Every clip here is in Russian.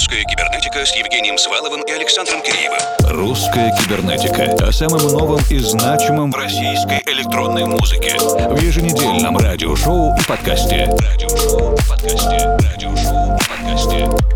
«Русская кибернетика» с Евгением Сваловым и Александром Киреевым. «Русская кибернетика» о самом новом и значимом российской электронной музыке. В еженедельном радиошоу и подкасте. Радиошоу и подкасте. Радиошоу и подкасте.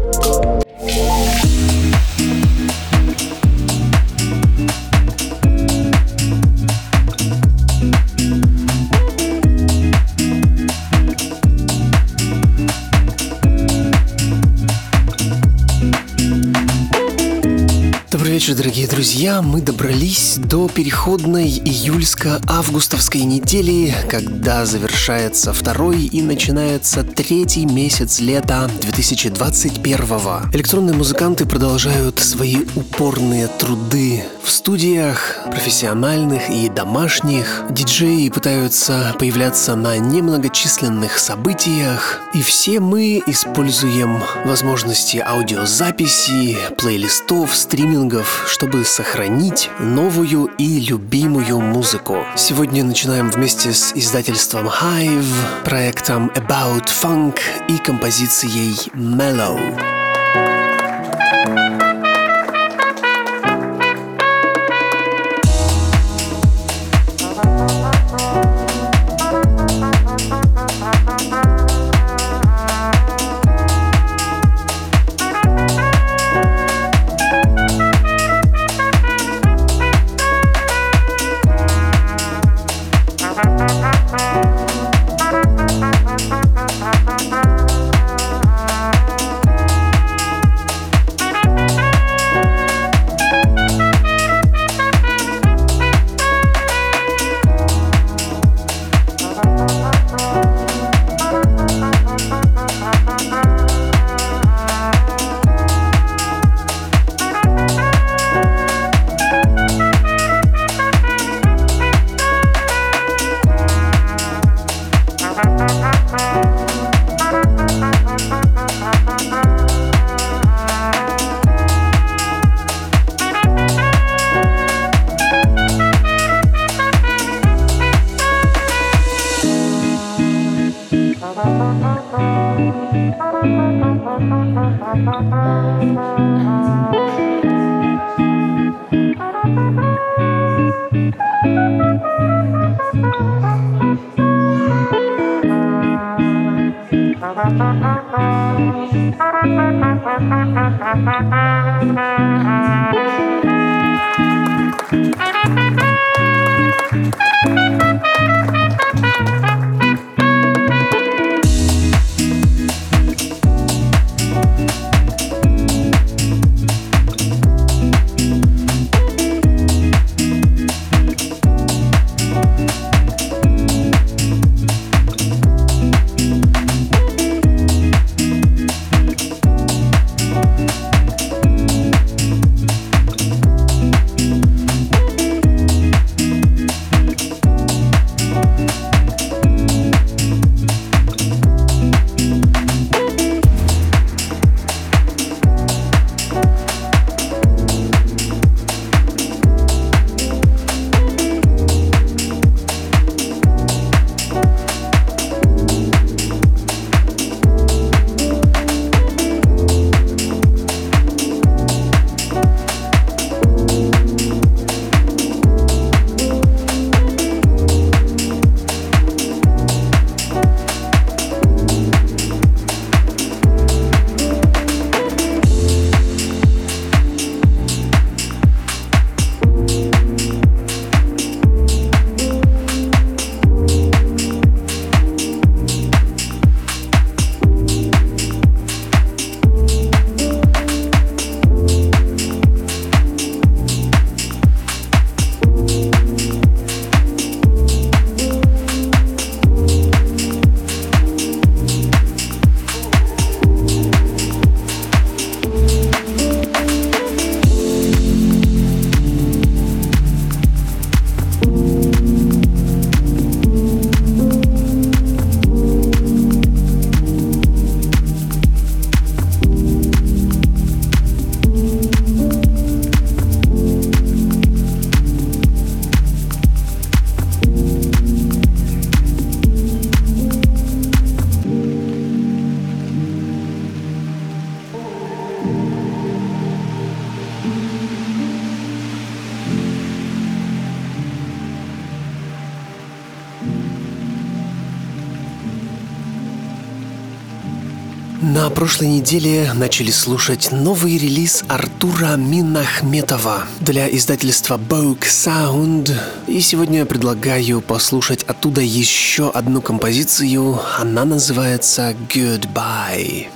Вечер, дорогие друзья. Мы добрались до переходной июльско-августовской недели, когда завершается второй и начинается третий месяц лета 2021 -го. Электронные музыканты продолжают свои упорные труды в студиях, профессиональных и домашних. Диджеи пытаются появляться на немногочисленных событиях, и все мы используем возможности аудиозаписи, плейлистов, стримингов, чтобы сохранить новую и любимую музыку. Сегодня начинаем вместе с издательством Hive, проектом About Funk и композицией Mellow. Прошлой неделе начали слушать новый релиз Артура Минахметова для издательства Vogue Sound. И сегодня я предлагаю послушать оттуда еще одну композицию. Она называется Goodbye.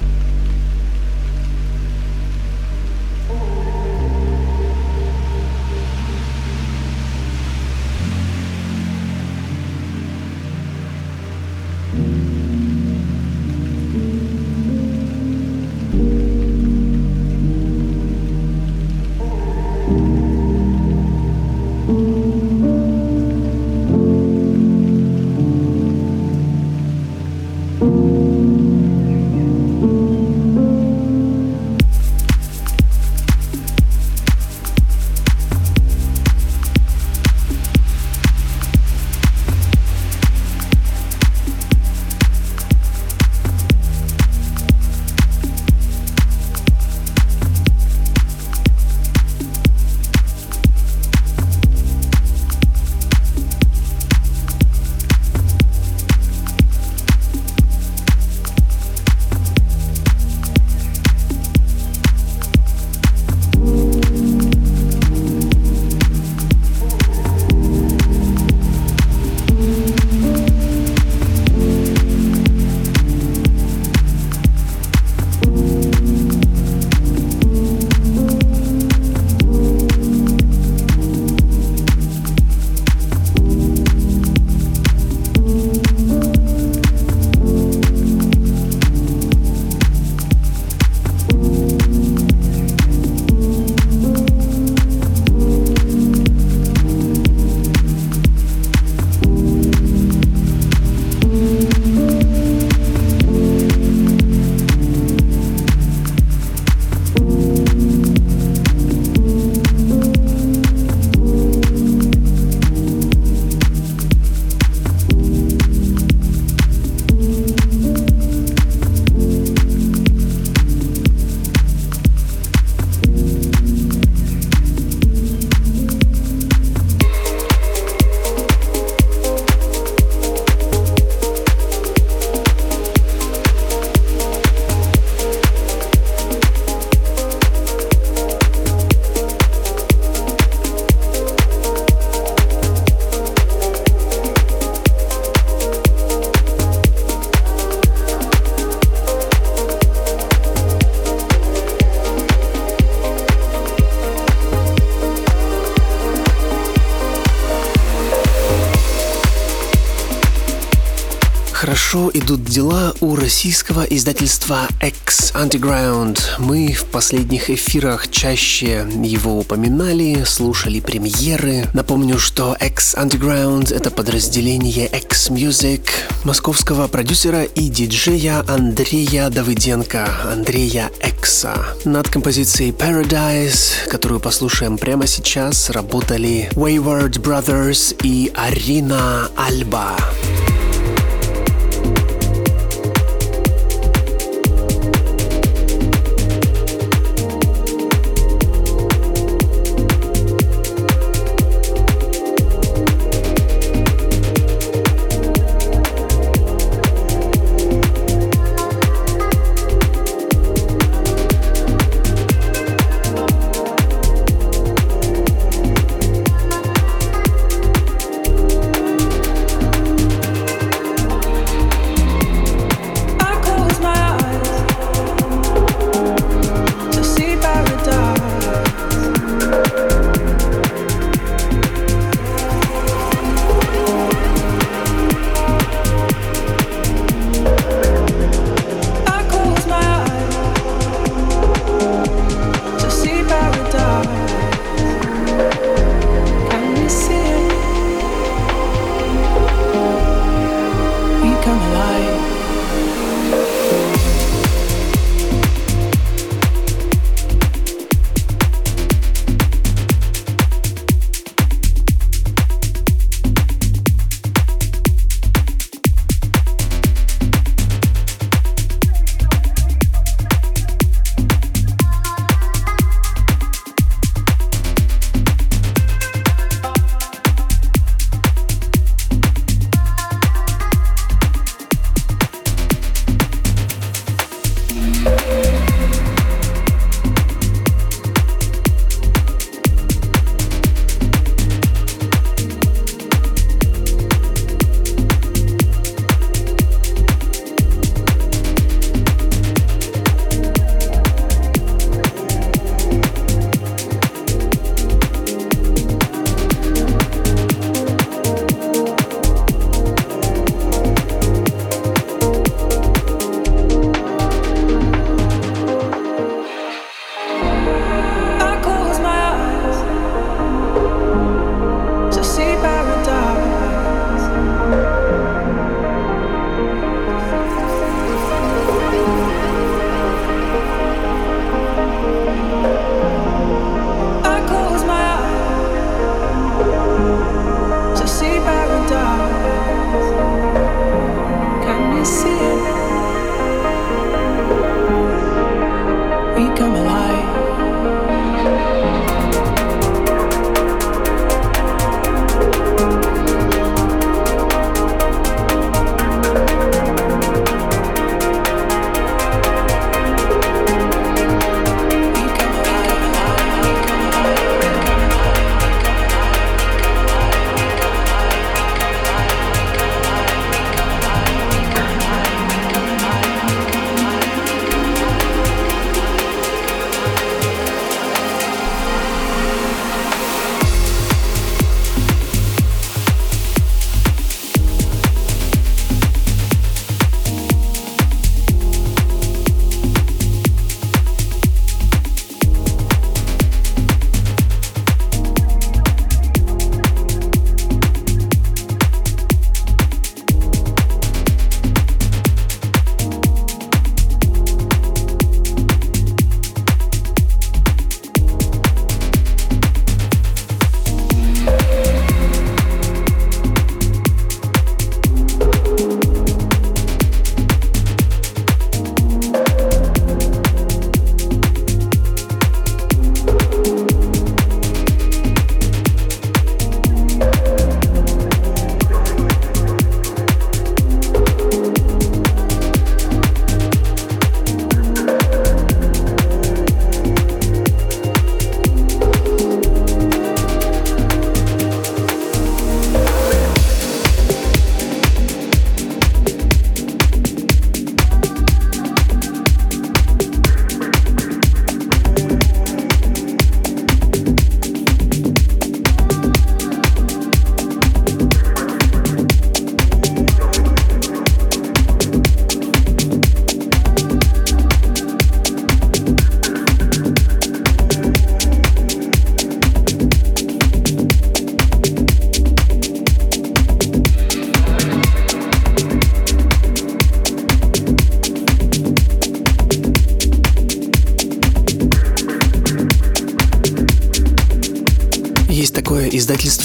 Идут дела у российского издательства X Underground. Мы в последних эфирах чаще его упоминали, слушали премьеры. Напомню, что X Underground — это подразделение X Music, московского продюсера и диджея Андрея Давыденко, Андрея Экса. Над композицией Paradise, которую послушаем прямо сейчас, работали Wayward Brothers и Арина Альба.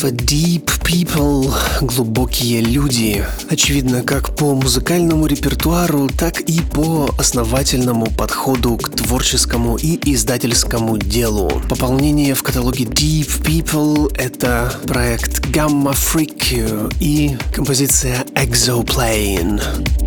Издательство Deep People, глубокие люди. Очевидно, как по музыкальному репертуару, так и по основательному подходу к творческому и издательскому делу. Пополнение в каталоге Deep People — это проект Gamma Freak и композиция Exoplane.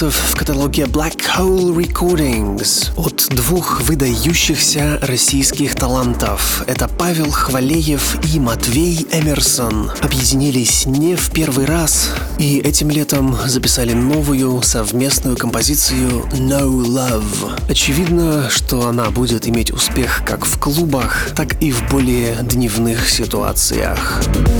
Голландцев в каталоге Black Hole Recordings от двух выдающихся российских талантов. Это Павел Хвалеев и Матвей Эмерсон. Объединились не в первый раз и этим летом записали новую совместную композицию No Love. Очевидно, что она будет иметь успех как в клубах, так и в более дневных ситуациях. Российское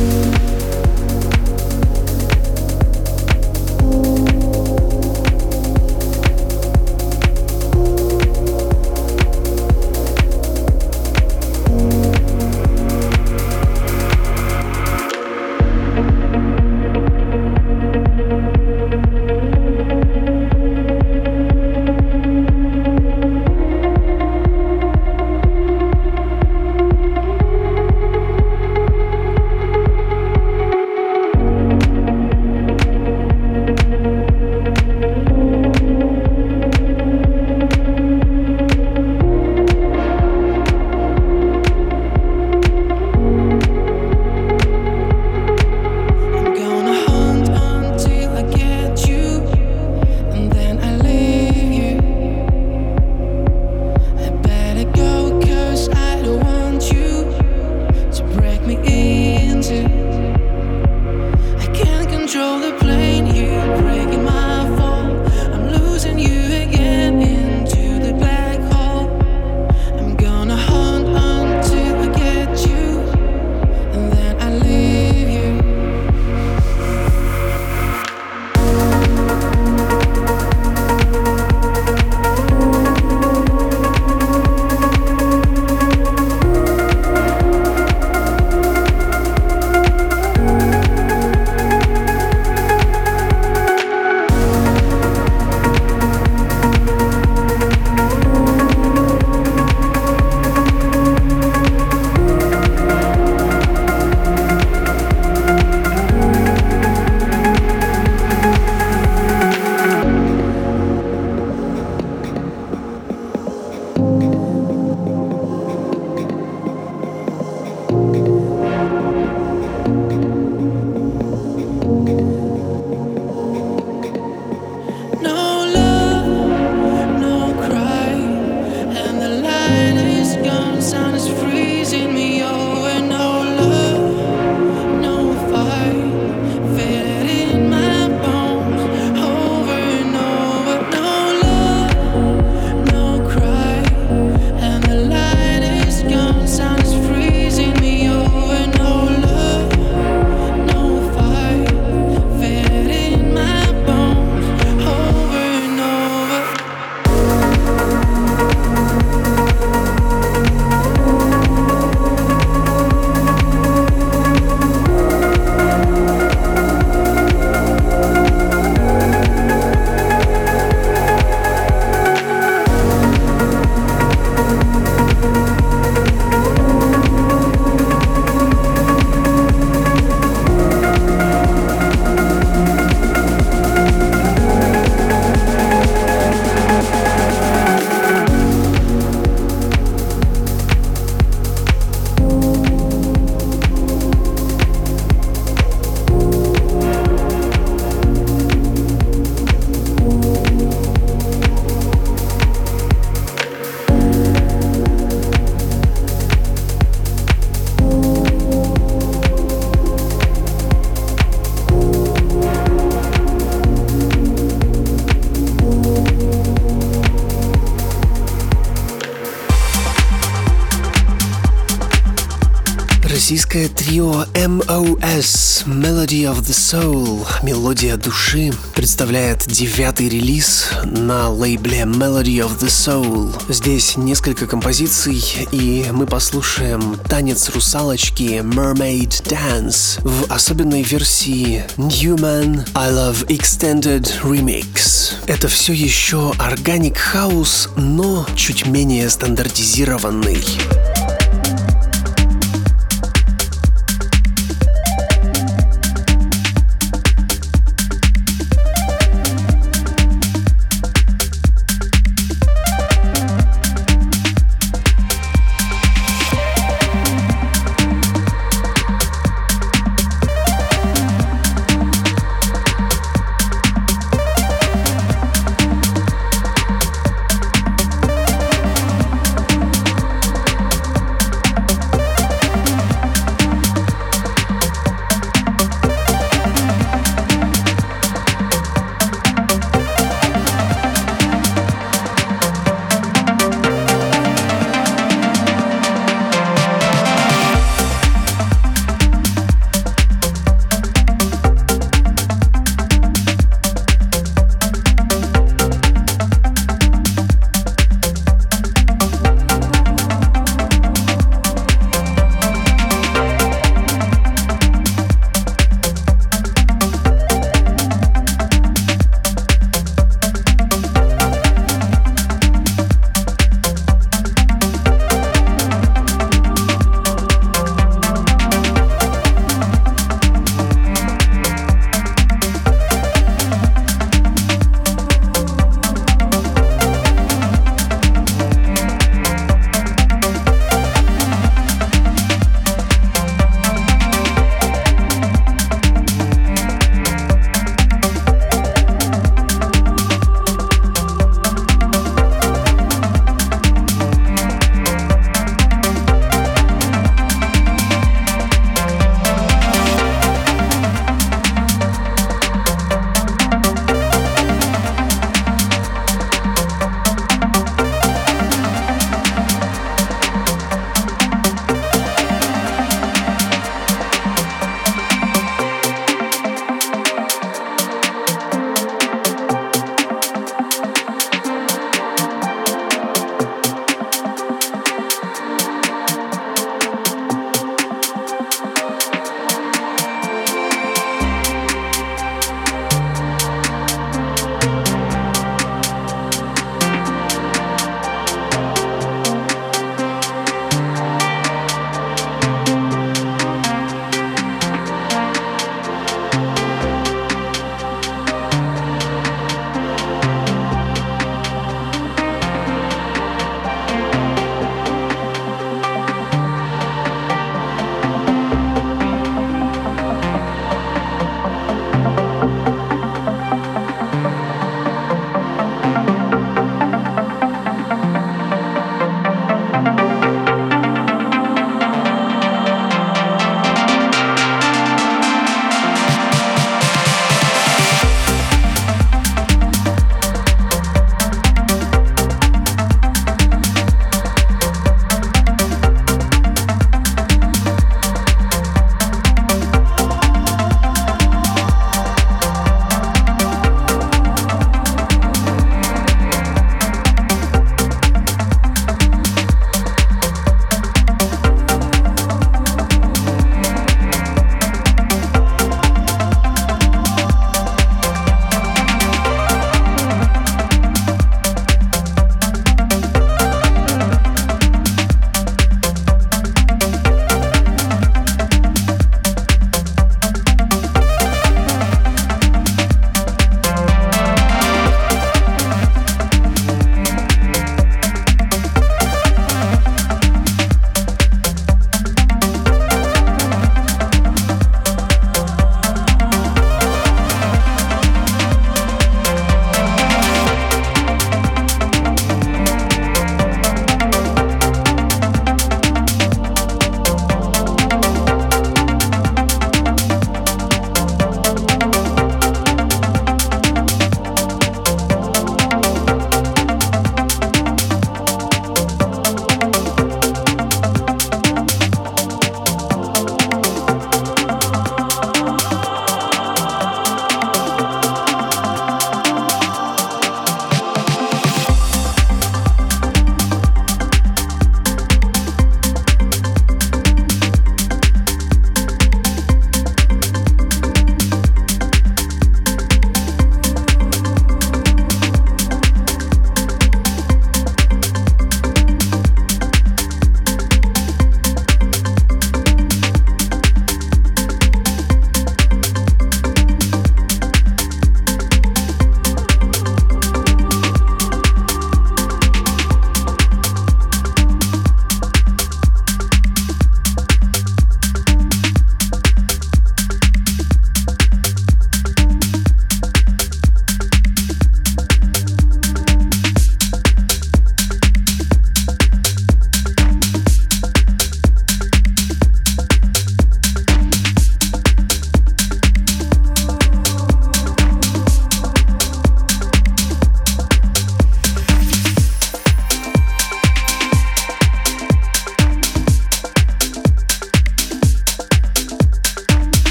Melody of the Soul Мелодия души представляет девятый релиз на лейбле Melody of the Soul. Здесь несколько композиций, и мы послушаем танец русалочки Mermaid Dance в особенной версии Newman I Love Extended Remix. Это все еще органик хаус, но чуть менее стандартизированный.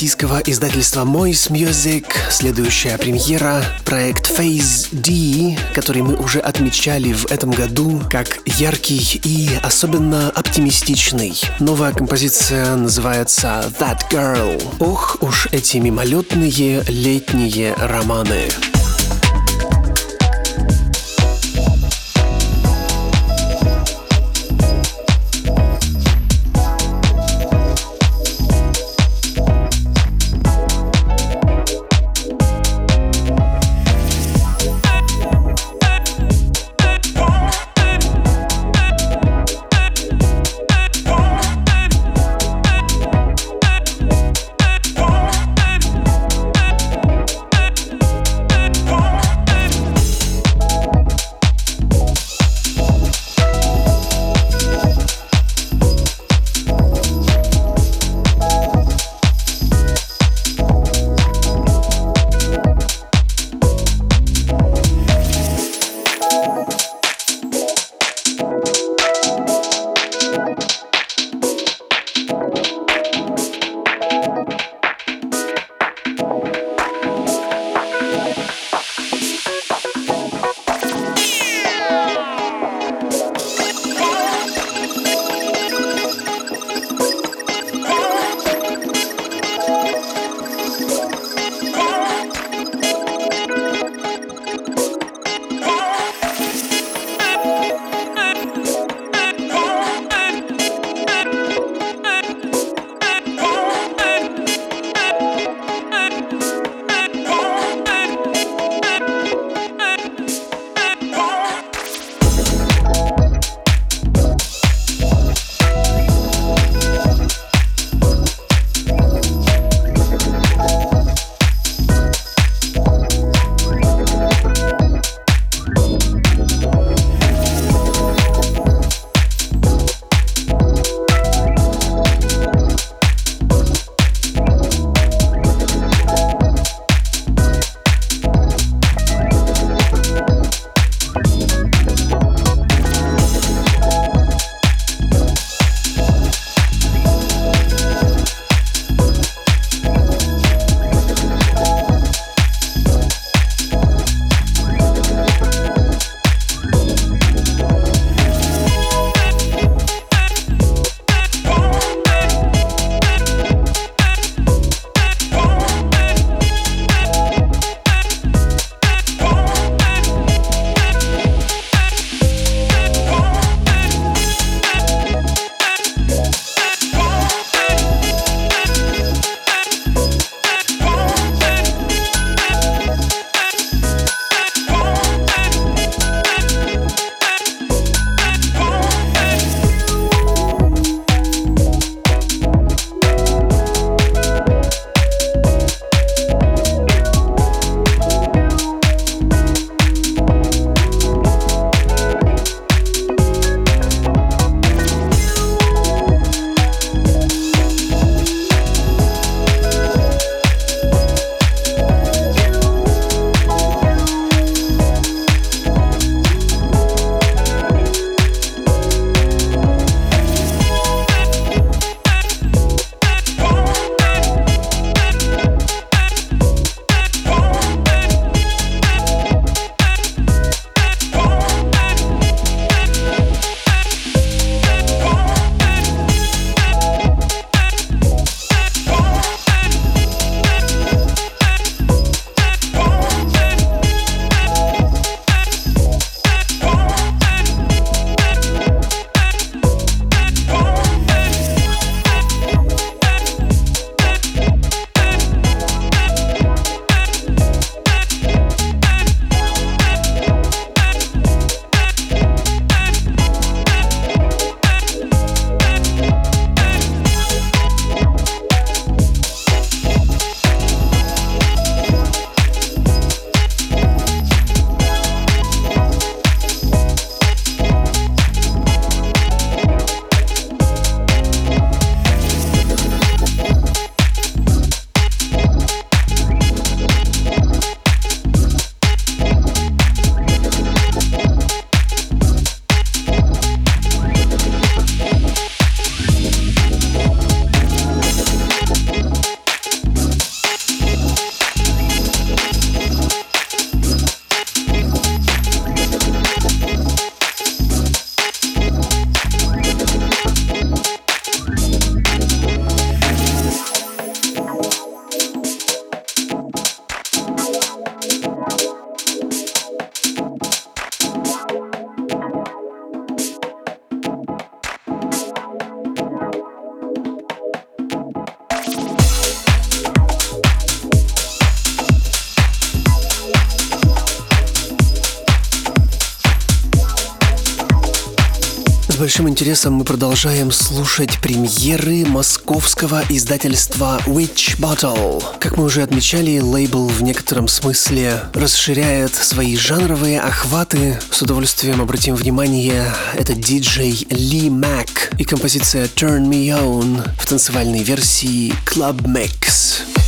Российского издательства Moist Music следующая премьера — проект Phase D, который мы уже отмечали в этом году как яркий и особенно оптимистичный. Новая композиция называется That Girl. Ох уж эти мимолетные летние романы. Большим интересом мы продолжаем слушать премьеры московского издательства Witch Bottle. Как мы уже отмечали, лейбл в некотором смысле расширяет свои жанровые охваты. С удовольствием обратим внимание, это диджей Ли Мак и композиция Turn Me On в танцевальной версии Club Mix.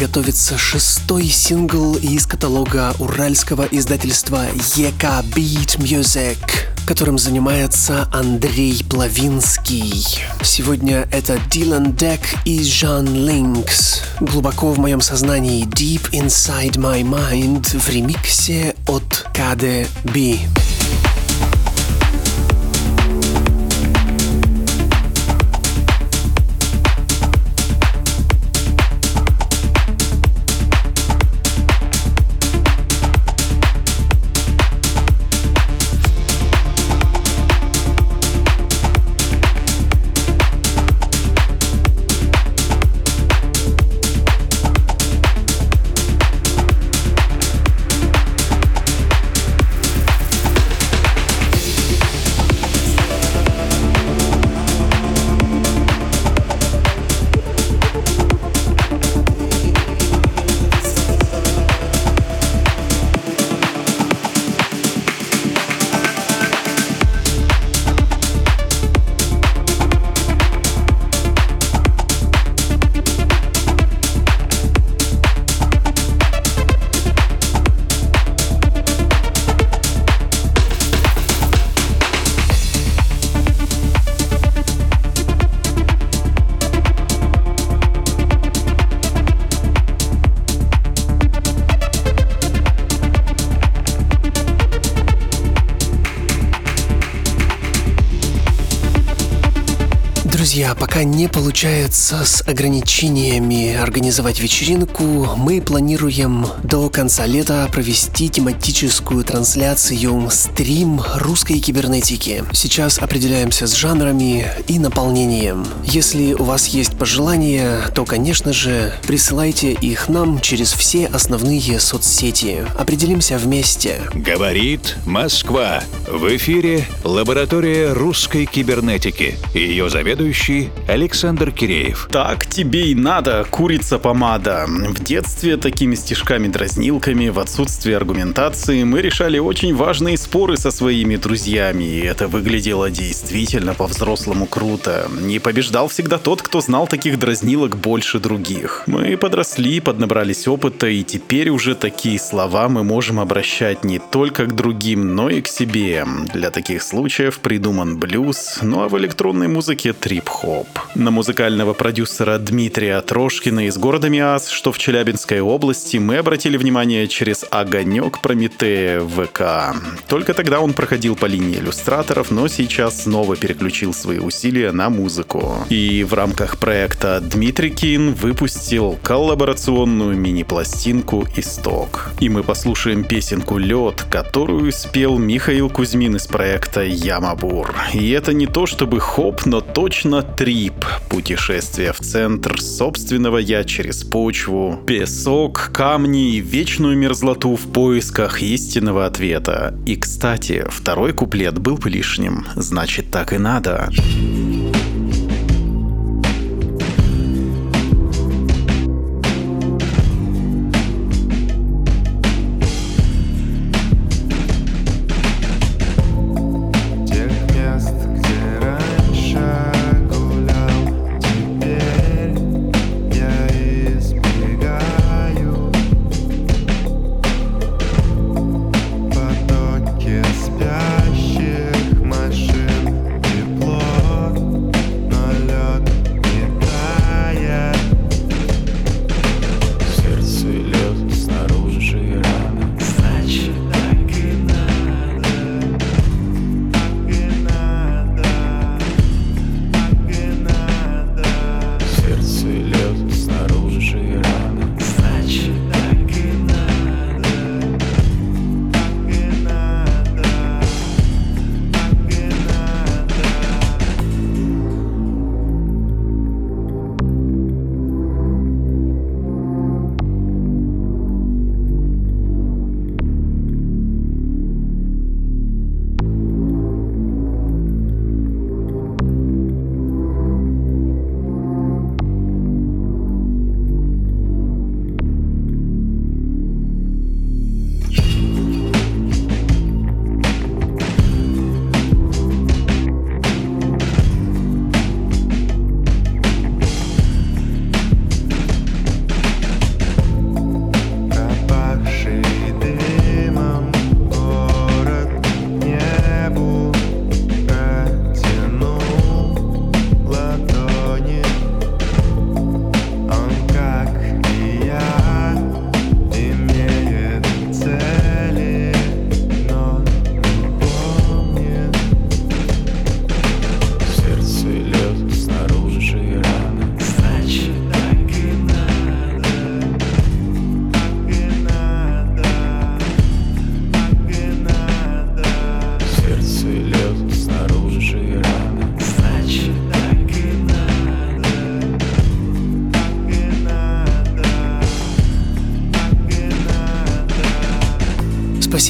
Готовится шестой сингл из каталога уральского издательства EK Beat Music которым занимается Андрей Плавинский. Сегодня это Дилан Дек и Жан Линкс. Глубоко в моем сознании Deep Inside My Mind в ремиксе от KDB. Пока не получается с ограничениями организовать вечеринку, мы планируем до конца лета провести тематическую трансляцию стрим русской кибернетики. Сейчас определяемся с жанрами и наполнением. Если у вас есть пожелания, то, конечно же, присылайте их нам через все основные соцсети. Определимся вместе. Говорит Москва. В эфире лаборатория русской кибернетики. Ее заведующий Александр Киреев. Так тебе и надо, курица-помада. В детстве такими стишками-дразнилками, в отсутствие аргументации, мы решали очень важные споры со своими друзьями, и это выглядело действительно по-взрослому круто. Не побеждал всегда тот, кто знал таких дразнилок больше других. Мы подросли, поднабрались опыта, и теперь уже такие слова мы можем обращать не только к другим, но и к себе. Для таких случаев придуман блюз, ну а в электронной музыке трип-хоп. На музыкального продюсера Дмитрия Трошкина из города Миас, что в Челябинской области, мы обратили внимание через огонек Прометея ВК. Только тогда он проходил по линии иллюстраторов, но сейчас снова переключил свои усилия на музыку. И в рамках проекта Дмитрий Кин выпустил коллаборационную мини-пластинку «Исток». И мы послушаем песенку «Лед», которую спел Михаил Кузьмин из проекта «Ямабур». И это не то чтобы хоп, но точно трип. Путешествие в центр собственного «я» через почву, песок, камни и вечную мерзлоту в поисках истинного ответа. И, кстати, второй куплет был бы лишним. Значит, так и надо.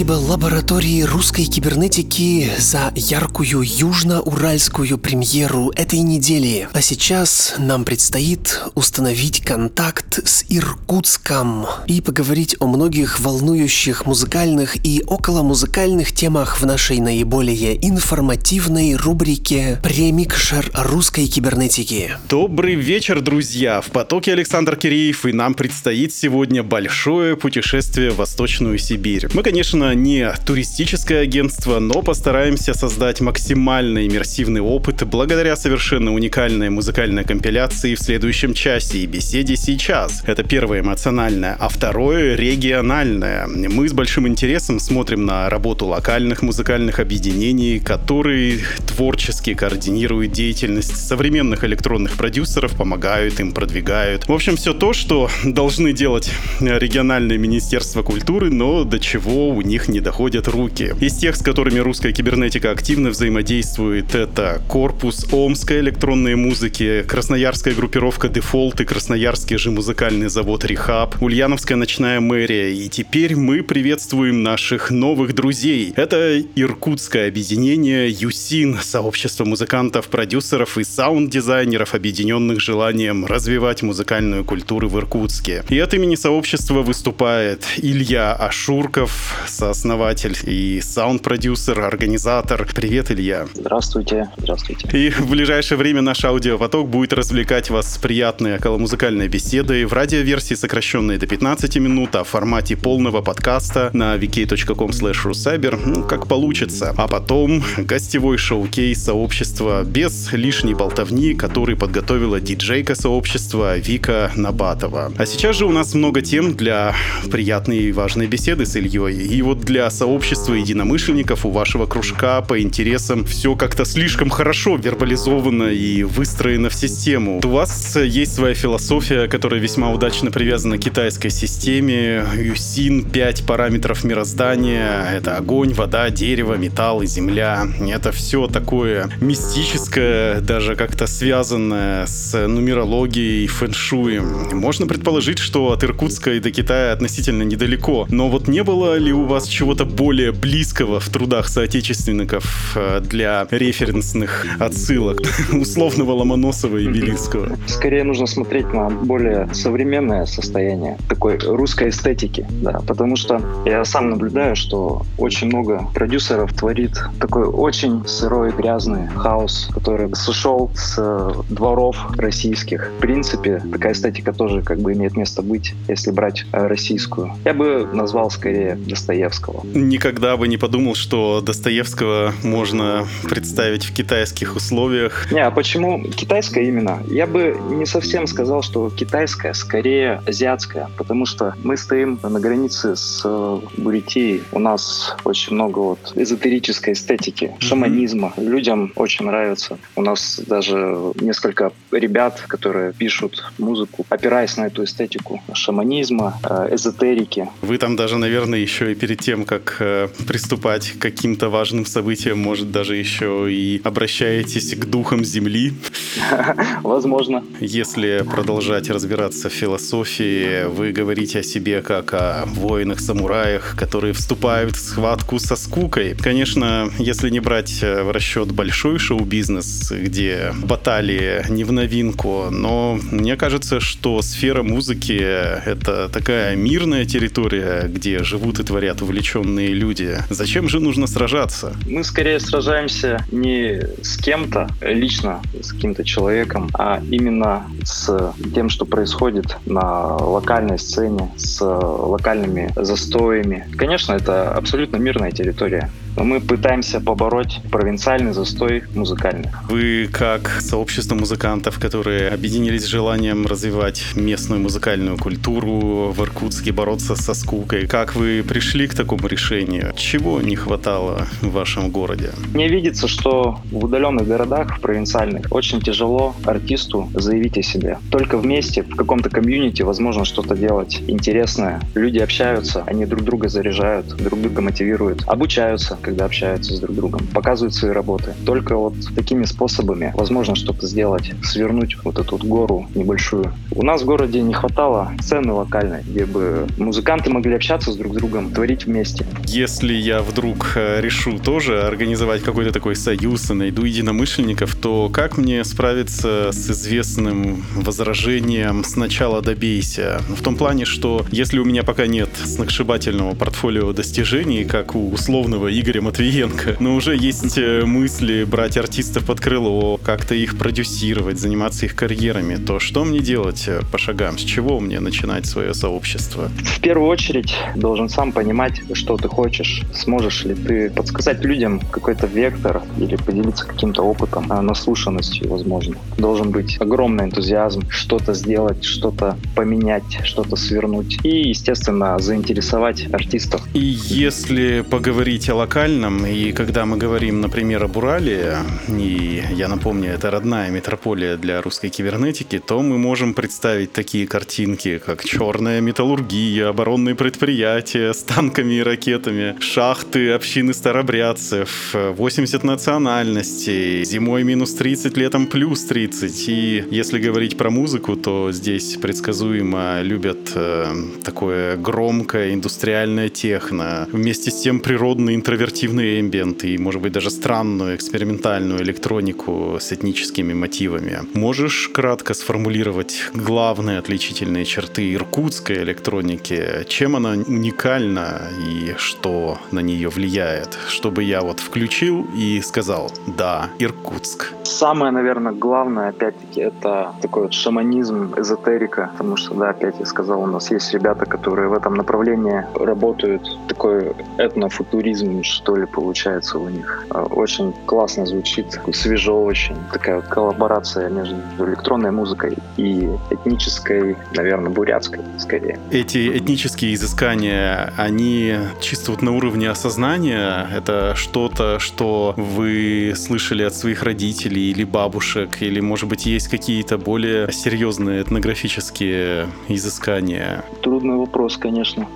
Спасибо лаборатории русской кибернетики за яркую южно-уральскую премьеру этой недели. А сейчас нам предстоит установить контакт с Иркутском и поговорить о многих волнующих музыкальных и околомузыкальных темах в нашей наиболее информативной рубрике «Премикшер русской кибернетики». Добрый вечер, друзья! В потоке Александр Киреев, и нам предстоит сегодня большое путешествие в Восточную Сибирь. Мы, конечно, не туристическое агентство, но постараемся создать максимально иммерсивный опыт благодаря совершенно уникальной музыкальной компиляции в следующем часе и беседе сейчас. Это первое эмоциональное, а второе региональное. Мы с большим интересом смотрим на работу локальных музыкальных объединений, которые творчески координируют деятельность современных электронных продюсеров, помогают им, продвигают. В общем, все то, что должны делать региональные министерства культуры, но до чего у них не доходят руки. Из тех, с которыми русская кибернетика активно взаимодействует, это корпус Омской электронной музыки, красноярская группировка Дефолт и красноярский же музыкальный завод Rehab, Ульяновская ночная мэрия. И теперь мы приветствуем наших новых друзей. Это иркутское объединение ЮСИН, сообщество музыкантов, продюсеров и саунд-дизайнеров, объединенных желанием развивать музыкальную культуру в Иркутске. И от имени сообщества выступает Илья Ашурков, сооснователь и саунд-продюсер, организатор. Привет, Илья. Здравствуйте, здравствуйте. И в ближайшее время наш аудиопоток будет развлекать вас с приятной околомузыкальной беседой в радиоверсии, сокращенной до 15 минут, а в формате полного подкаста на vk.com rusaber, ну, как получится. А потом гостевой шоу-кейс сообщества без лишней болтовни, который подготовила диджейка сообщества Вика Набатова. А сейчас же у нас много тем для приятной и важной беседы с Ильей. И вот для сообщества единомышленников у вашего кружка по интересам все как-то слишком хорошо вербализовано и выстроено в систему. У вас есть своя философия, которая весьма удачно привязана к китайской системе. Юсин, 5 параметров мироздания. Это огонь, вода, дерево, металл и земля. Это все такое мистическое, даже как-то связанное с нумерологией и фэншуем. Можно предположить, что от Иркутска и до Китая относительно недалеко. Но вот не было ли у вас чего-то более близкого в трудах соотечественников э, для референсных отсылок условного Ломоносова и Белицкого? Скорее нужно смотреть на более современное состояние такой русской эстетики, да, потому что я сам наблюдаю, что очень много продюсеров творит такой очень сырой, грязный хаос, который сошел с дворов российских. В принципе, такая эстетика тоже как бы имеет место быть, если брать э, российскую. Я бы назвал скорее Достоевского. Никогда бы не подумал, что Достоевского можно представить в китайских условиях. Не, а почему китайская именно? Я бы не совсем сказал, что китайская, скорее азиатская, потому что мы стоим на границе с э, Бурятией. У нас очень много вот эзотерической эстетики, шаманизма. Людям очень нравится. У нас даже несколько ребят, которые пишут музыку, опираясь на эту эстетику шаманизма, э, эзотерики. Вы там даже, наверное, еще и перед тем, как э, приступать к каким-то важным событиям, может, даже еще и обращаетесь к духам Земли. Возможно. Если продолжать разбираться в философии, вы говорите о себе как о воинах-самураях, которые вступают в схватку со скукой. Конечно, если не брать э, в расчет большой шоу-бизнес, где баталии не в новинку, но мне кажется, что сфера музыки — это такая мирная территория, где живут и творят увлеченные люди. Зачем же нужно сражаться? Мы скорее сражаемся не с кем-то лично, с каким-то человеком, а именно с тем, что происходит на локальной сцене, с локальными застоями. Конечно, это абсолютно мирная территория но мы пытаемся побороть провинциальный застой музыкальный. Вы как сообщество музыкантов, которые объединились с желанием развивать местную музыкальную культуру в Иркутске, бороться со скукой, как вы пришли к такому решению? Чего не хватало в вашем городе? Мне видится, что в удаленных городах, в провинциальных, очень тяжело артисту заявить о себе. Только вместе, в каком-то комьюнити возможно что-то делать интересное. Люди общаются, они друг друга заряжают, друг друга мотивируют, обучаются, когда общаются с друг другом, показывают свои работы. Только вот такими способами возможно что-то сделать, свернуть вот эту вот гору небольшую. У нас в городе не хватало сцены локальной, где бы музыканты могли общаться с друг другом, творить вместе. Если я вдруг э, решу тоже организовать какой-то такой союз и найду единомышленников, то как мне справиться с известным возражением «сначала добейся»? В том плане, что если у меня пока нет сногсшибательного портфолио достижений, как у условного Игоря Игоря Матвиенко. Но уже есть э, мысли брать артистов под крыло, как-то их продюсировать, заниматься их карьерами. То что мне делать э, по шагам? С чего мне начинать свое сообщество? В первую очередь должен сам понимать, что ты хочешь. Сможешь ли ты подсказать людям какой-то вектор или поделиться каким-то опытом, а, наслушанностью, возможно. Должен быть огромный энтузиазм что-то сделать, что-то поменять, что-то свернуть. И, естественно, заинтересовать артистов. И если поговорить о локальном, и когда мы говорим, например, об Урале, и я напомню, это родная метрополия для русской кибернетики, то мы можем представить такие картинки, как черная металлургия, оборонные предприятия с танками и ракетами, шахты, общины старобрядцев, 80 национальностей, зимой минус 30, летом плюс 30. И если говорить про музыку, то здесь предсказуемо любят э, такое громкое индустриальное техно, вместе с тем природные интровертивные эмбиенты и, может быть, даже странную экспериментальную электронику с этническими мотивами. Можешь кратко сформулировать главные отличительные черты иркутской электроники? Чем она уникальна и что на нее влияет? Чтобы я вот включил и сказал, да, Иркутск. Самое, наверное, главное, опять-таки, это такой вот шаманизм, эзотерика, потому что, да, опять я сказал, у нас есть ребята, которые в этом направлении работают, такой этнофутуризм, что ли, получается у них. А, очень классно звучит, свежо очень, такая вот коллаборация между электронной музыкой и этнической, наверное, бурятской, скорее. Эти этнические изыскания, они чисто вот на уровне осознания, это что-то, что вы слышали от своих родителей или бабушек, или, может быть, есть какие-то более серьезные этнографические изыскания? Трудный вопрос, конечно.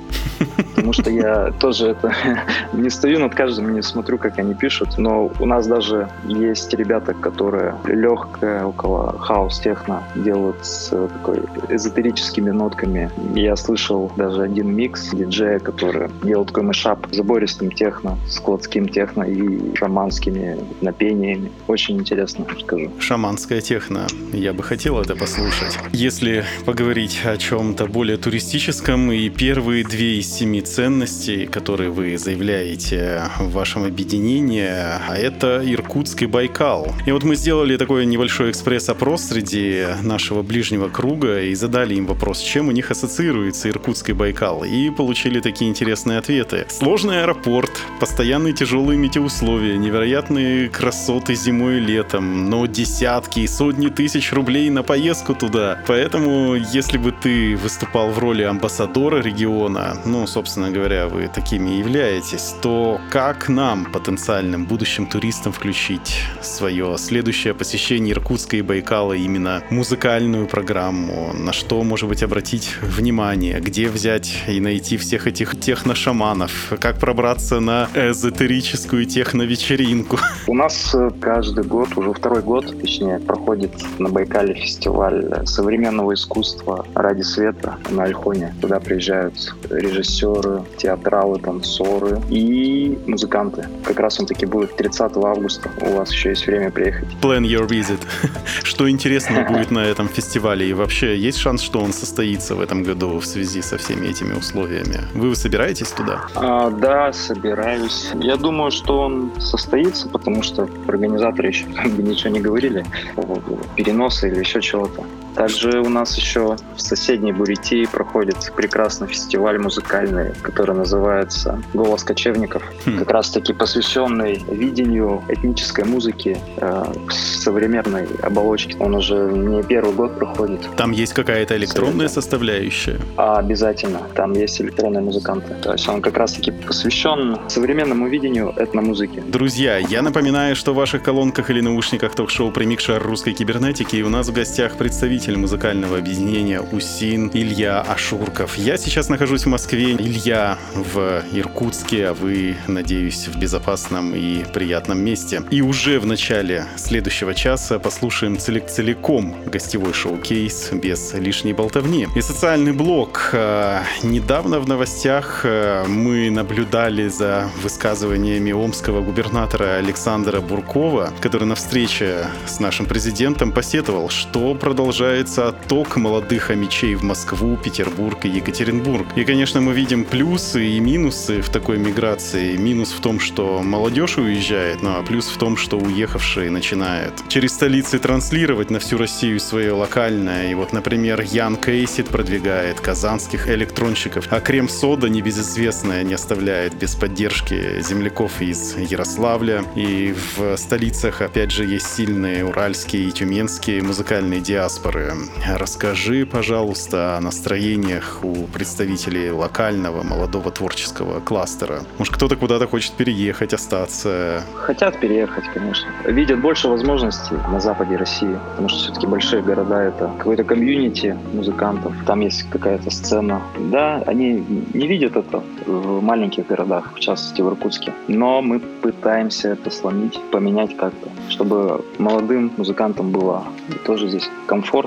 Потому что я тоже это не стою над каждым, не смотрю, как они пишут. Но у нас даже есть ребята, которые легкое около хаос-техно делают с такой эзотерическими нотками. Я слышал даже один микс диджея, который делал такой мешап забористым техно, складским техно и шаманскими напениями. Очень интересно, скажу. Шаманская техно. Я бы хотел это послушать. Если поговорить о чем-то более туристическом, и первые две из семи ценностей, которые вы заявляете в вашем объединении, а это Иркутск и Байкал. И вот мы сделали такой небольшой экспресс-опрос среди нашего ближнего круга и задали им вопрос, чем у них ассоциируется Иркутск и Байкал, и получили такие интересные ответы. Сложный аэропорт, постоянные тяжелые метеоусловия, невероятные красоты зимой и летом, но десятки и сотни тысяч рублей на поездку туда. Поэтому, если бы ты выступал в роли амбассадора региона, ну, собственно говоря, вы такими являетесь, то как нам, потенциальным будущим туристам, включить свое следующее посещение Иркутска и Байкала именно музыкальную программу? На что, может быть, обратить внимание? Где взять и найти всех этих техношаманов? Как пробраться на эзотерическую техновечеринку? У нас э, каждый год, уже второй год, точнее, проходит на Байкале фестиваль современного искусства ради света на Альхоне. Туда приезжают режиссеры, театралы, танцоры и музыканты. Как раз он таки будет 30 августа. У вас еще есть время приехать. Plan your visit. Что интересно будет на этом фестивале? И вообще, есть шанс, что он состоится в этом году в связи со всеми этими условиями? Вы собираетесь туда? А, да, собираюсь. Я думаю, что он состоится, потому что организаторы еще как бы ничего не говорили по поводу переноса или еще чего-то. Также у нас еще в соседней Бурятии проходит прекрасный фестиваль музыкальный, который называется «Голос кочевников», Хм. как раз-таки посвященный видению этнической музыки э, современной оболочке. Он уже не первый год проходит, Там есть какая-то электронная Абсолютно. составляющая? а обязательно там есть электронные музыканты. То есть он как раз-таки посвящен современному видению этномузыки. Друзья, я напоминаю, что в ваших колонках или наушниках ток-шоу «Примикшер русской кибернетики» и у нас в гостях представитель музыкального объединения «УСИН» Илья Ашурков. Я сейчас нахожусь в Москве, Илья в Иркутске, а вы, надеюсь, в безопасном и приятном месте. И уже в начале следующего часа послушаем целик целиком гостевой шоу-кейс без лишней болтовни. И социальный блок. Э, Недавно в новостях э, мы наблюдали за высказываниями омского губернатора Александра Буркова, который на встрече с нашим президентом посетовал, что продолжает продолжается отток молодых амичей в Москву, Петербург и Екатеринбург. И, конечно, мы видим плюсы и минусы в такой миграции. Минус в том, что молодежь уезжает, ну а плюс в том, что уехавшие начинают через столицы транслировать на всю Россию свое локальное. И вот, например, Ян Кейсит продвигает казанских электронщиков, а Крем-Сода небезызвестная не оставляет без поддержки земляков из Ярославля. И в столицах, опять же, есть сильные уральские и тюменские музыкальные диаспоры. Расскажи, пожалуйста, о настроениях у представителей локального молодого творческого кластера. Может, кто-то куда-то хочет переехать, остаться? Хотят переехать, конечно. Видят больше возможностей на западе России, потому что все-таки большие города — это какой-то комьюнити музыкантов, там есть какая-то сцена. Да, они не видят это в маленьких городах, в частности в Иркутске. Но мы пытаемся это сломить, поменять как-то, чтобы молодым музыкантам было тоже здесь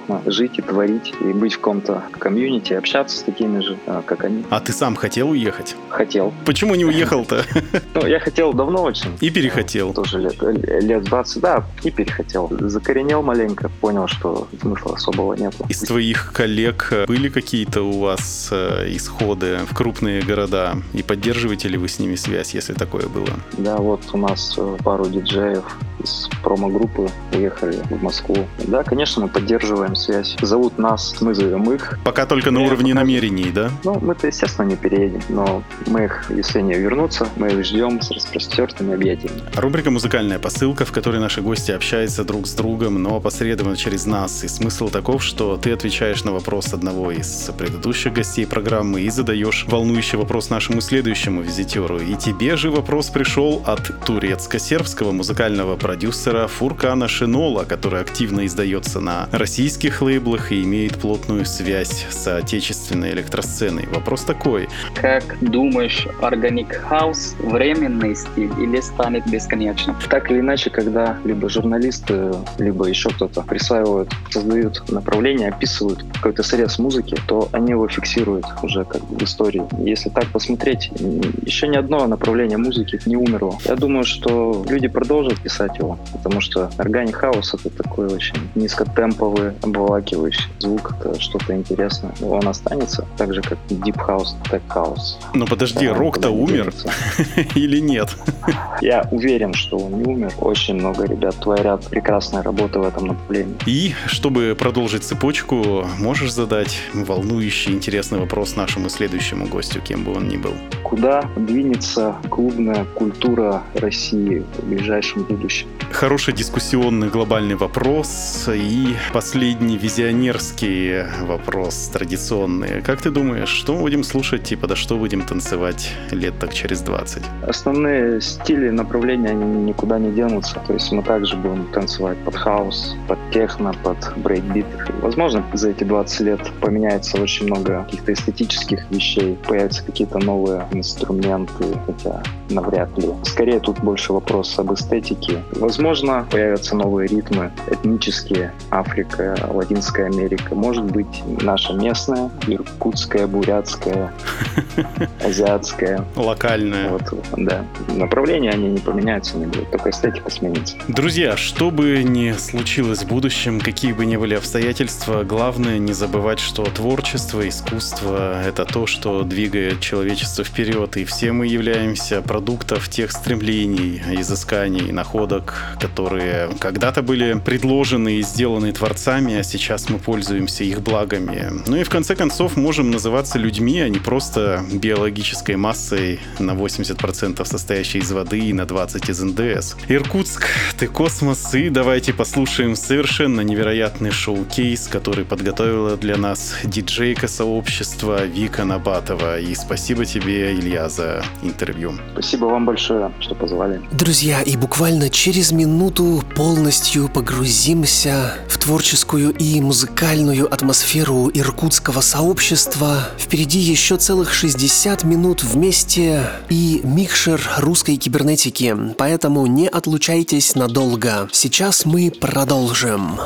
комфортно жить и творить, и быть в каком-то комьюнити, общаться с такими же, а, как они. А ты сам хотел уехать? Хотел. Почему не уехал-то? Ну, я хотел давно очень. И перехотел. Тоже лет, лет 20, да, и перехотел. Закоренел маленько, понял, что смысла особого нет. Из твоих коллег были какие-то у вас э, исходы в крупные города? И поддерживаете ли вы с ними связь, если такое было? Да, вот у нас э, пару диджеев из промо-группы уехали в Москву. Да, конечно, мы поддерживаем связь. Зовут нас, мы зовем их. Пока только на уровне пока... намерений, да? Ну, мы-то, естественно, не переедем, но мы их, если они вернутся, мы их ждем с распростертыми объятиями. Рубрика «Музыкальная посылка», в которой наши гости общаются друг с другом, но опосредованно через нас. И смысл таков, что ты отвечаешь на вопрос одного из предыдущих гостей программы и задаешь волнующий вопрос нашему следующему визитеру. И тебе же вопрос пришел от турецко-сербского музыкального продюсера Фуркана Шинола, который активно издается на российских лейблах и имеет плотную связь с отечественной электросценой. Вопрос такой. Как думаешь, organic house временный стиль или станет бесконечным? Так или иначе, когда либо журналисты, либо еще кто-то присваивают, создают направление, описывают какой-то срез музыки, то они его фиксируют уже как в истории. Если так посмотреть, еще ни одно направление музыки не умерло. Я думаю, что люди продолжат писать его, потому что органик хаус — это такой очень низкотемповый, обволакивающий звук, это что-то интересное. Он останется, так же, как Deep House, Tech House. Но подожди, рок-то умер или нет? Я уверен, что он не умер. Очень много ребят творят прекрасные работы в этом направлении. И, чтобы продолжить цепочку, можешь задать волнующий, интересный вопрос нашему следующему гостю, кем бы он ни был. Куда двинется клубная культура России в ближайшем будущем? Хороший дискуссионный глобальный вопрос и последний визионерский вопрос традиционный. Как ты думаешь, что мы будем слушать и подо что будем танцевать лет так через 20? Основные стили, направления, они никуда не денутся. То есть мы также будем танцевать под house, под техно, под breakbeat. Возможно, за эти 20 лет поменяется очень много каких-то эстетических вещей, появятся какие-то новые инструменты, хотя навряд ли. Скорее тут больше вопрос об эстетике. Возможно, появятся новые ритмы, этнические, Африка, Латинская Америка, может быть, наша местная, иркутская, бурятская, азиатская. Локальная. Вот, да. Направления они не поменяются, не будут, только эстетика сменится. Друзья, что бы ни случилось в будущем, какие бы ни были обстоятельства, главное не забывать, что творчество, искусство — это то, что двигает человечество вперед, и все мы являемся продуктом тех стремлений, изысканий, находок, которые когда-то были предложены и сделаны творцами, а сейчас мы пользуемся их благами. Ну и в конце концов можем называться людьми, а не просто биологической массой на 80% состоящей из воды и на 20% из НДС. Иркутск, ты космос, и давайте послушаем совершенно невероятный шоу-кейс, который подготовила для нас диджейка сообщества Вика Набатова. И спасибо тебе, Илья, за интервью. Спасибо вам большое, что позвали. Друзья, и буквально через минуту полностью погрузимся в творческую и музыкальную атмосферу иркутского сообщества. Впереди еще целых 60 минут вместе и микшер русской кибернетики, поэтому не отлучайтесь надолго. Сейчас мы продолжим.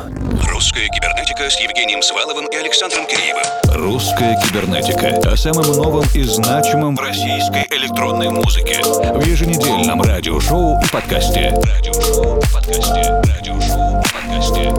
Русская кибернетика с Евгением Сваловым и Александром Киреевым. Русская кибернетика о самом новом и значимом в российской электронной музыке в еженедельном радиошоу и подкасте. Радиошоу подкасте. Радиошоу подкасте.